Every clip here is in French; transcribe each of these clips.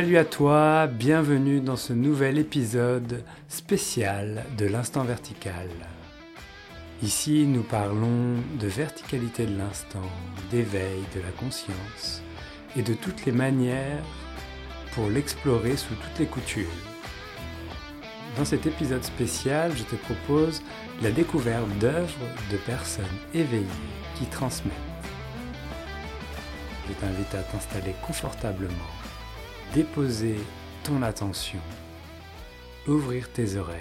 Salut à toi, bienvenue dans ce nouvel épisode spécial de l'instant vertical. Ici, nous parlons de verticalité de l'instant, d'éveil de la conscience et de toutes les manières pour l'explorer sous toutes les coutures. Dans cet épisode spécial, je te propose la découverte d'œuvres de personnes éveillées qui transmettent. Je t'invite à t'installer confortablement, déposer ton attention, ouvrir tes oreilles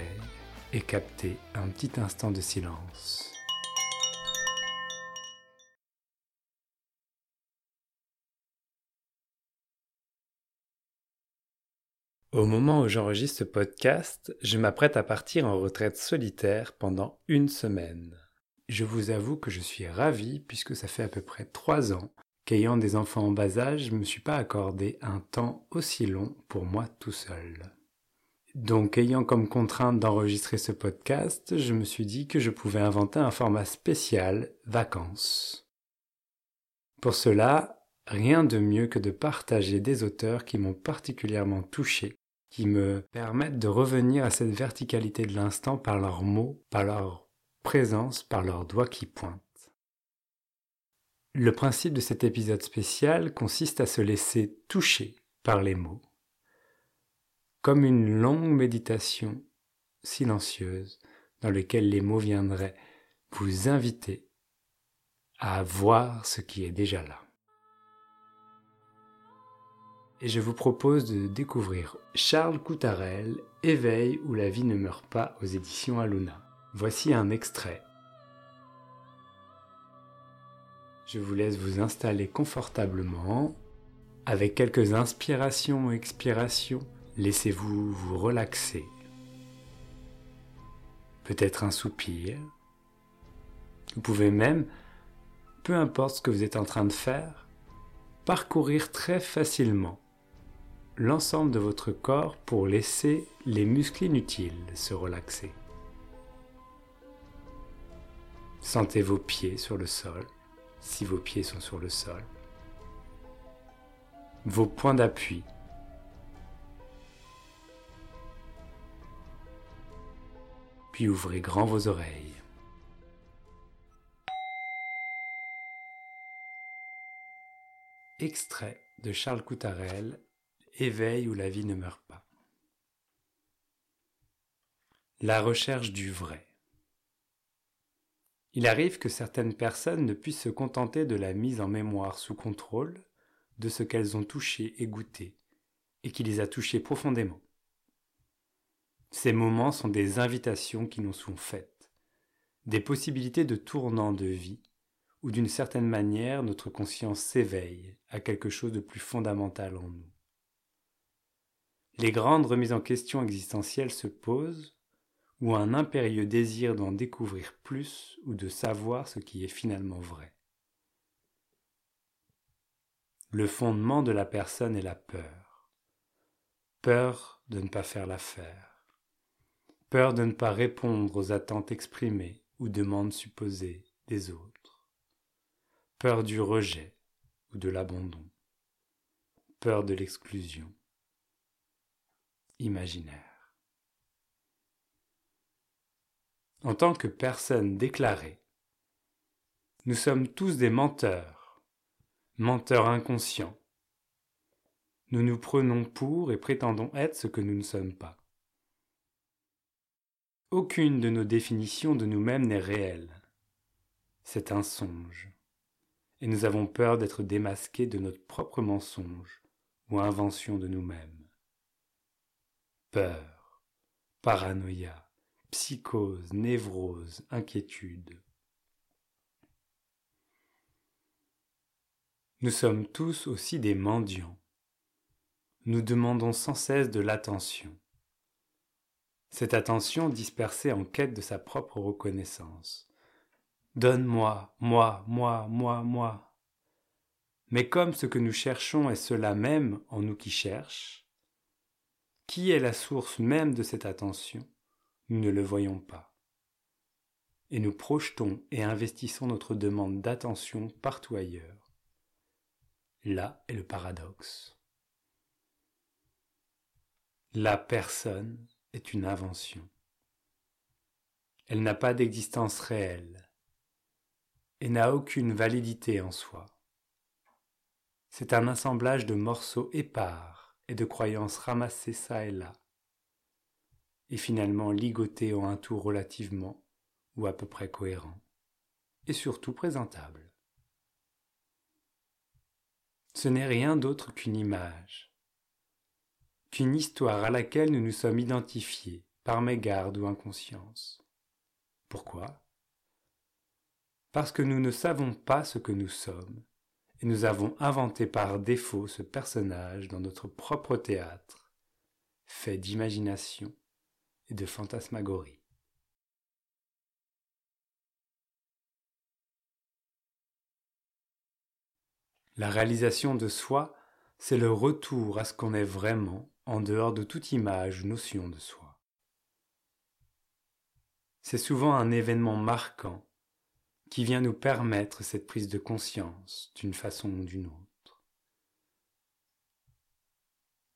et capter un petit instant de silence. Au moment où j'enregistre ce podcast, je m'apprête à partir en retraite solitaire pendant une semaine. Je vous avoue que je suis ravi puisque ça fait à peu près trois ans qu'ayant des enfants en bas âge, je ne me suis pas accordé un temps aussi long pour moi tout seul. Donc ayant comme contrainte d'enregistrer ce podcast, je me suis dit que je pouvais inventer un format spécial vacances. Pour cela, rien de mieux que de partager des auteurs qui m'ont particulièrement touché qui me permettent de revenir à cette verticalité de l'instant par leurs mots, par leur présence, par leurs doigts qui pointent. Le principe de cet épisode spécial consiste à se laisser toucher par les mots, comme une longue méditation silencieuse dans laquelle les mots viendraient vous inviter à voir ce qui est déjà là et je vous propose de découvrir Charles Coutarel, Éveil où la vie ne meurt pas aux éditions Aluna. Voici un extrait. Je vous laisse vous installer confortablement. Avec quelques inspirations et expirations, laissez-vous vous relaxer. Peut-être un soupir. Vous pouvez même, peu importe ce que vous êtes en train de faire, parcourir très facilement l'ensemble de votre corps pour laisser les muscles inutiles se relaxer. Sentez vos pieds sur le sol, si vos pieds sont sur le sol. Vos points d'appui. Puis ouvrez grand vos oreilles. Extrait de Charles Coutarel éveil où la vie ne meurt pas. La recherche du vrai. Il arrive que certaines personnes ne puissent se contenter de la mise en mémoire sous contrôle de ce qu'elles ont touché et goûté, et qui les a touchées profondément. Ces moments sont des invitations qui nous sont faites, des possibilités de tournant de vie, où d'une certaine manière notre conscience s'éveille à quelque chose de plus fondamental en nous les grandes remises en question existentielles se posent, ou un impérieux désir d'en découvrir plus ou de savoir ce qui est finalement vrai. Le fondement de la personne est la peur. Peur de ne pas faire l'affaire. Peur de ne pas répondre aux attentes exprimées ou demandes supposées des autres. Peur du rejet ou de l'abandon. Peur de l'exclusion imaginaire. En tant que personne déclarée, nous sommes tous des menteurs, menteurs inconscients. Nous nous prenons pour et prétendons être ce que nous ne sommes pas. Aucune de nos définitions de nous-mêmes n'est réelle. C'est un songe. Et nous avons peur d'être démasqués de notre propre mensonge ou invention de nous-mêmes peur, paranoïa, psychose, névrose, inquiétude. Nous sommes tous aussi des mendiants. Nous demandons sans cesse de l'attention. Cette attention dispersée en quête de sa propre reconnaissance. Donne-moi, moi, moi, moi, moi. Mais comme ce que nous cherchons est cela même en nous qui cherche, qui est la source même de cette attention? Nous ne le voyons pas. Et nous projetons et investissons notre demande d'attention partout ailleurs. Là est le paradoxe. La personne est une invention. Elle n'a pas d'existence réelle et n'a aucune validité en soi. C'est un assemblage de morceaux épars et de croyances ramassées çà et là, et finalement ligotés en un tout relativement ou à peu près cohérent, et surtout présentable. Ce n'est rien d'autre qu'une image, qu'une histoire à laquelle nous nous sommes identifiés par mégarde ou inconscience. Pourquoi? Parce que nous ne savons pas ce que nous sommes, et nous avons inventé par défaut ce personnage dans notre propre théâtre, fait d'imagination de fantasmagorie. La réalisation de soi, c'est le retour à ce qu'on est vraiment en dehors de toute image ou notion de soi. C'est souvent un événement marquant qui vient nous permettre cette prise de conscience d'une façon ou d'une autre.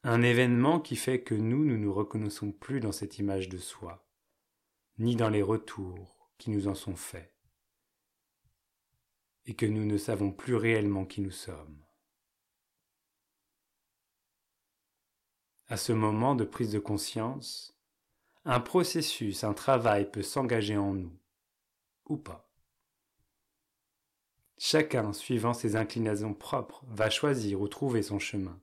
Un événement qui fait que nous ne nous reconnaissons plus dans cette image de soi, ni dans les retours qui nous en sont faits, et que nous ne savons plus réellement qui nous sommes. À ce moment de prise de conscience, un processus, un travail peut s'engager en nous, ou pas. Chacun, suivant ses inclinations propres, va choisir ou trouver son chemin.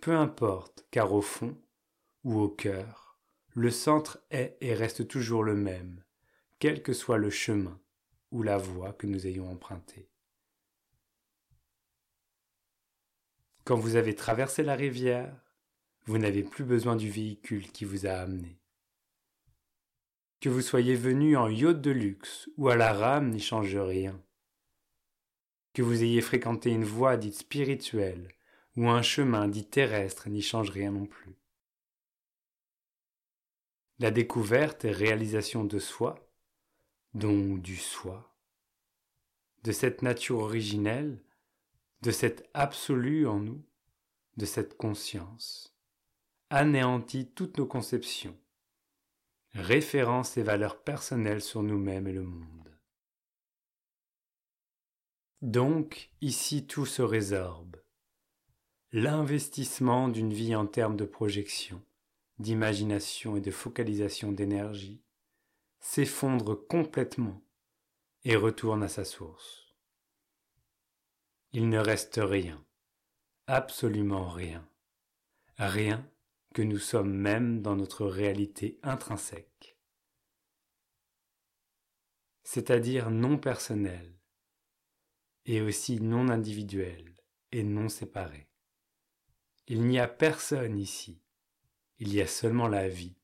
Peu importe, car au fond, ou au cœur, le centre est et reste toujours le même, quel que soit le chemin ou la voie que nous ayons emprunté. Quand vous avez traversé la rivière, vous n'avez plus besoin du véhicule qui vous a amené. Que vous soyez venu en yacht de luxe ou à la rame n'y change rien. Que vous ayez fréquenté une voie dite spirituelle ou un chemin dit terrestre n'y change rien non plus. La découverte et réalisation de soi, donc du soi, de cette nature originelle, de cette absolu en nous, de cette conscience, anéantit toutes nos conceptions, références et valeurs personnelles sur nous-mêmes et le monde. Donc, ici tout se résorbe. L'investissement d'une vie en termes de projection, d'imagination et de focalisation d'énergie s'effondre complètement et retourne à sa source. Il ne reste rien, absolument rien, rien que nous sommes même dans notre réalité intrinsèque, c'est-à-dire non personnelle, et aussi non individuelle et non séparée. Il n'y a personne ici, il y a seulement la vie,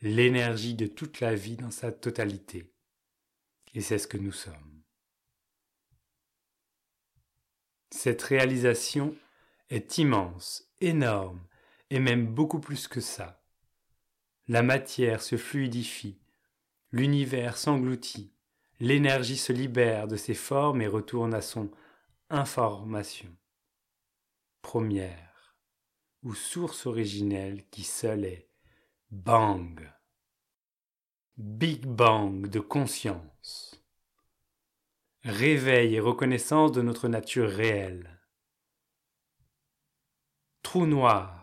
l'énergie de toute la vie dans sa totalité, et c'est ce que nous sommes. Cette réalisation est immense, énorme, et même beaucoup plus que ça. La matière se fluidifie, l'univers s'engloutit, l'énergie se libère de ses formes et retourne à son information. Première ou source originelle qui seule est bang, big bang de conscience, réveil et reconnaissance de notre nature réelle, trou noir,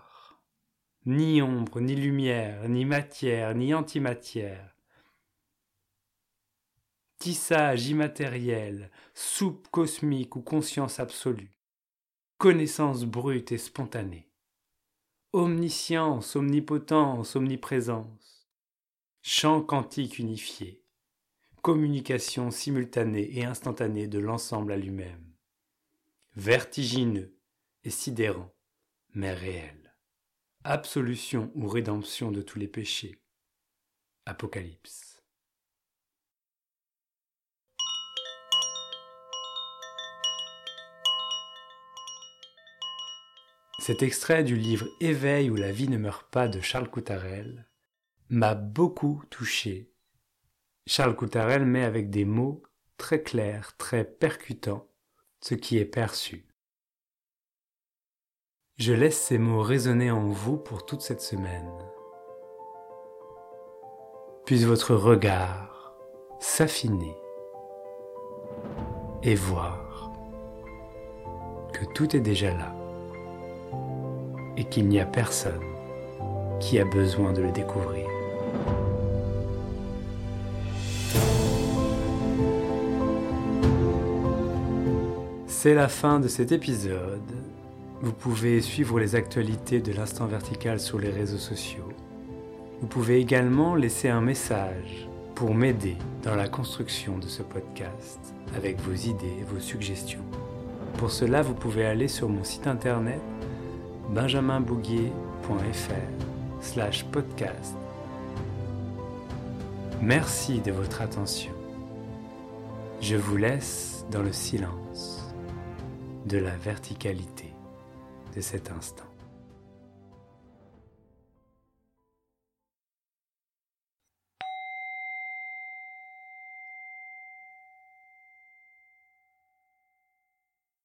ni ombre, ni lumière, ni matière, ni antimatière. Tissage immatériel, soupe cosmique ou conscience absolue, connaissance brute et spontanée, omniscience, omnipotence, omniprésence, chant quantique unifié, communication simultanée et instantanée de l'ensemble à lui-même, vertigineux et sidérant, mais réel absolution ou rédemption de tous les péchés. Apocalypse. Cet extrait du livre Éveil où la vie ne meurt pas de Charles Coutarel m'a beaucoup touché. Charles Coutarel met avec des mots très clairs, très percutants, ce qui est perçu. Je laisse ces mots résonner en vous pour toute cette semaine. Puisse votre regard s'affiner et voir que tout est déjà là et qu'il n'y a personne qui a besoin de le découvrir. C'est la fin de cet épisode. Vous pouvez suivre les actualités de l'instant vertical sur les réseaux sociaux. Vous pouvez également laisser un message pour m'aider dans la construction de ce podcast avec vos idées, vos suggestions. Pour cela, vous pouvez aller sur mon site internet benjaminbouguier.fr slash podcast. Merci de votre attention. Je vous laisse dans le silence de la verticalité de cet instant.